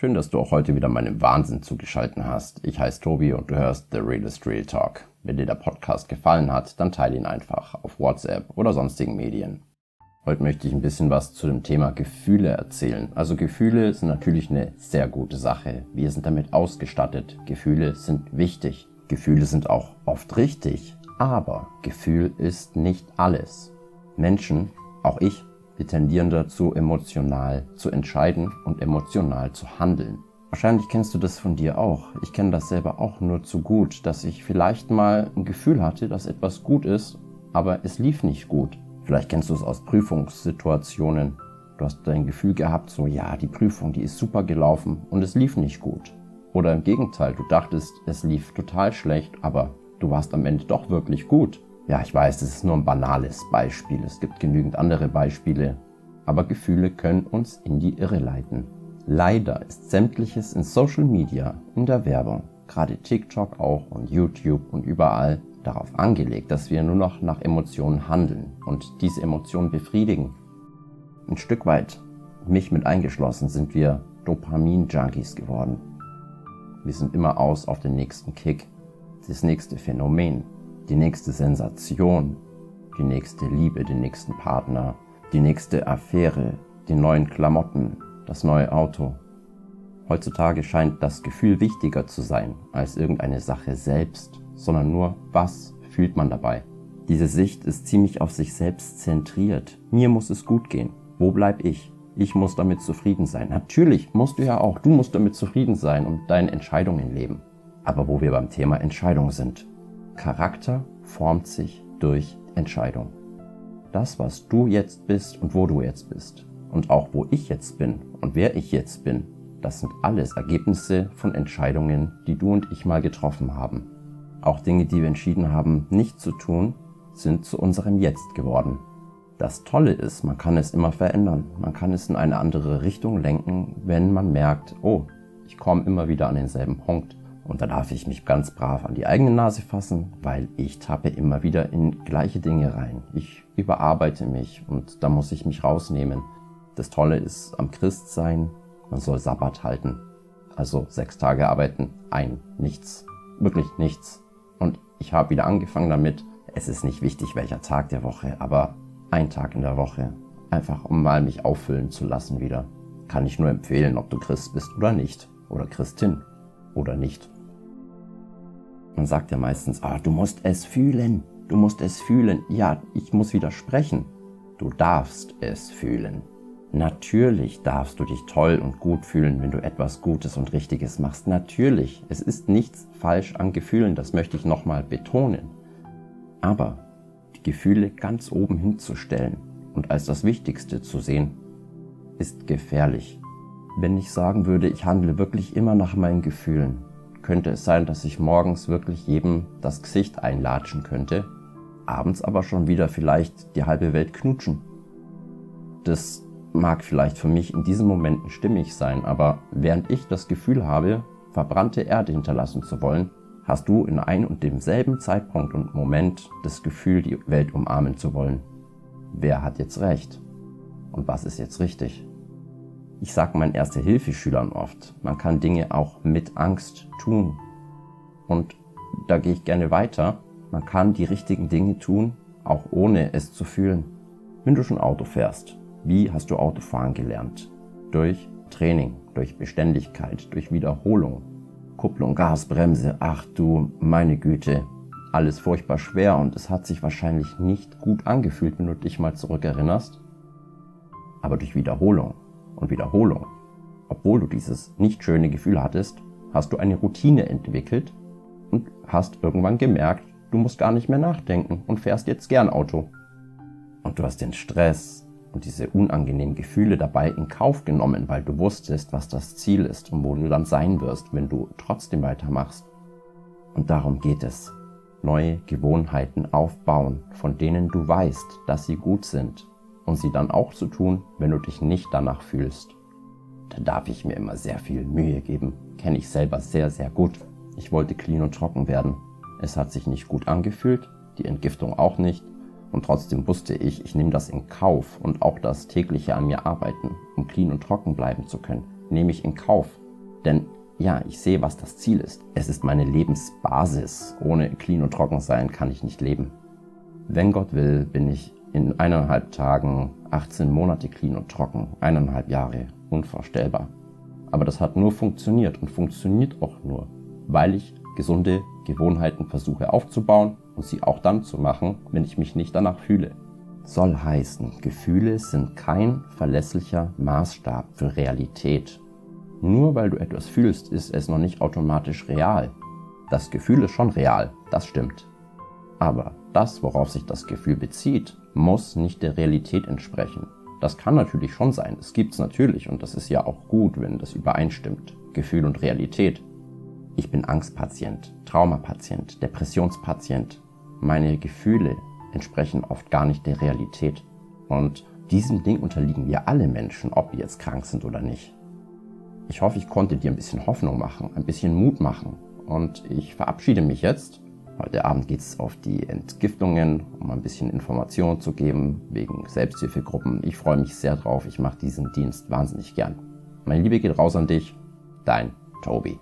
Schön, dass du auch heute wieder meinem Wahnsinn zugeschaltet hast. Ich heiße Tobi und du hörst The Realist Real Talk. Wenn dir der Podcast gefallen hat, dann teile ihn einfach auf WhatsApp oder sonstigen Medien. Heute möchte ich ein bisschen was zu dem Thema Gefühle erzählen. Also Gefühle sind natürlich eine sehr gute Sache. Wir sind damit ausgestattet. Gefühle sind wichtig. Gefühle sind auch oft richtig. Aber Gefühl ist nicht alles. Menschen, auch ich, wir tendieren dazu, emotional zu entscheiden und emotional zu handeln. Wahrscheinlich kennst du das von dir auch. Ich kenne das selber auch nur zu gut, dass ich vielleicht mal ein Gefühl hatte, dass etwas gut ist, aber es lief nicht gut. Vielleicht kennst du es aus Prüfungssituationen. Du hast dein Gefühl gehabt, so ja, die Prüfung, die ist super gelaufen und es lief nicht gut. Oder im Gegenteil, du dachtest, es lief total schlecht, aber du warst am Ende doch wirklich gut. Ja, ich weiß, das ist nur ein banales Beispiel. Es gibt genügend andere Beispiele. Aber Gefühle können uns in die Irre leiten. Leider ist sämtliches in Social Media, in der Werbung, gerade TikTok auch und YouTube und überall darauf angelegt, dass wir nur noch nach Emotionen handeln und diese Emotionen befriedigen. Ein Stück weit, mich mit eingeschlossen, sind wir Dopamin-Junkies geworden. Wir sind immer aus auf den nächsten Kick, das nächste Phänomen, die nächste Sensation, die nächste Liebe, den nächsten Partner, die nächste Affäre, die neuen Klamotten, das neue Auto. Heutzutage scheint das Gefühl wichtiger zu sein als irgendeine Sache selbst, sondern nur, was fühlt man dabei. Diese Sicht ist ziemlich auf sich selbst zentriert. Mir muss es gut gehen. Wo bleib ich? Ich muss damit zufrieden sein. Natürlich musst du ja auch. Du musst damit zufrieden sein und deine Entscheidungen leben. Aber wo wir beim Thema Entscheidung sind, Charakter formt sich durch Entscheidung. Das, was du jetzt bist und wo du jetzt bist und auch wo ich jetzt bin und wer ich jetzt bin, das sind alles Ergebnisse von Entscheidungen, die du und ich mal getroffen haben. Auch Dinge, die wir entschieden haben, nicht zu tun, sind zu unserem Jetzt geworden. Das Tolle ist, man kann es immer verändern. Man kann es in eine andere Richtung lenken, wenn man merkt, oh, ich komme immer wieder an denselben Punkt. Und da darf ich mich ganz brav an die eigene Nase fassen, weil ich tappe immer wieder in gleiche Dinge rein. Ich überarbeite mich und da muss ich mich rausnehmen. Das Tolle ist am Christsein, man soll Sabbat halten. Also sechs Tage arbeiten, ein, nichts. Wirklich nichts. Und ich habe wieder angefangen damit. Es ist nicht wichtig, welcher Tag der Woche, aber ein Tag in der Woche. Einfach um mal mich auffüllen zu lassen wieder. Kann ich nur empfehlen, ob du Christ bist oder nicht. Oder Christin oder nicht. Man sagt ja meistens, ah, du musst es fühlen, du musst es fühlen. Ja, ich muss widersprechen. Du darfst es fühlen. Natürlich darfst du dich toll und gut fühlen, wenn du etwas Gutes und Richtiges machst. Natürlich. Es ist nichts falsch an Gefühlen, das möchte ich nochmal betonen. Aber die Gefühle ganz oben hinzustellen und als das Wichtigste zu sehen, ist gefährlich. Wenn ich sagen würde, ich handle wirklich immer nach meinen Gefühlen, könnte es sein, dass ich morgens wirklich jedem das Gesicht einlatschen könnte, abends aber schon wieder vielleicht die halbe Welt knutschen. Das mag vielleicht für mich in diesen Momenten stimmig sein, aber während ich das Gefühl habe, verbrannte Erde hinterlassen zu wollen, hast du in ein und demselben Zeitpunkt und Moment das Gefühl, die Welt umarmen zu wollen. Wer hat jetzt recht? Und was ist jetzt richtig? Ich sage meinen Erste-Hilfe-Schülern oft, man kann Dinge auch mit Angst tun. Und da gehe ich gerne weiter. Man kann die richtigen Dinge tun, auch ohne es zu fühlen. Wenn du schon Auto fährst, wie hast du Autofahren gelernt? Durch Training, durch Beständigkeit, durch Wiederholung. Kupplung, Gas, Bremse, ach du, meine Güte, alles furchtbar schwer und es hat sich wahrscheinlich nicht gut angefühlt, wenn du dich mal zurückerinnerst. Aber durch Wiederholung, und Wiederholung. Obwohl du dieses nicht schöne Gefühl hattest, hast du eine Routine entwickelt und hast irgendwann gemerkt, du musst gar nicht mehr nachdenken und fährst jetzt gern Auto. Und du hast den Stress und diese unangenehmen Gefühle dabei in Kauf genommen, weil du wusstest, was das Ziel ist und wo du dann sein wirst, wenn du trotzdem weitermachst. Und darum geht es. Neue Gewohnheiten aufbauen, von denen du weißt, dass sie gut sind und sie dann auch zu tun, wenn du dich nicht danach fühlst. Da darf ich mir immer sehr viel Mühe geben. Kenne ich selber sehr, sehr gut. Ich wollte clean und trocken werden. Es hat sich nicht gut angefühlt, die Entgiftung auch nicht. Und trotzdem wusste ich, ich nehme das in Kauf und auch das tägliche an mir arbeiten, um clean und trocken bleiben zu können, nehme ich in Kauf. Denn ja, ich sehe, was das Ziel ist. Es ist meine Lebensbasis. Ohne clean und trocken sein kann ich nicht leben. Wenn Gott will, bin ich in eineinhalb Tagen 18 Monate clean und trocken. Eineinhalb Jahre. Unvorstellbar. Aber das hat nur funktioniert und funktioniert auch nur, weil ich gesunde Gewohnheiten versuche aufzubauen und sie auch dann zu machen, wenn ich mich nicht danach fühle. Soll heißen, Gefühle sind kein verlässlicher Maßstab für Realität. Nur weil du etwas fühlst, ist es noch nicht automatisch real. Das Gefühl ist schon real, das stimmt. Aber das, worauf sich das Gefühl bezieht, muss nicht der Realität entsprechen. Das kann natürlich schon sein, es gibt's natürlich und das ist ja auch gut, wenn das übereinstimmt. Gefühl und Realität. Ich bin Angstpatient, Traumapatient, Depressionspatient. Meine Gefühle entsprechen oft gar nicht der Realität. Und diesem Ding unterliegen wir alle Menschen, ob wir jetzt krank sind oder nicht. Ich hoffe, ich konnte dir ein bisschen Hoffnung machen, ein bisschen Mut machen. Und ich verabschiede mich jetzt. Heute Abend geht es auf die Entgiftungen, um ein bisschen Informationen zu geben wegen Selbsthilfegruppen. Ich freue mich sehr drauf. Ich mache diesen Dienst wahnsinnig gern. Meine Liebe geht raus an dich. Dein Tobi.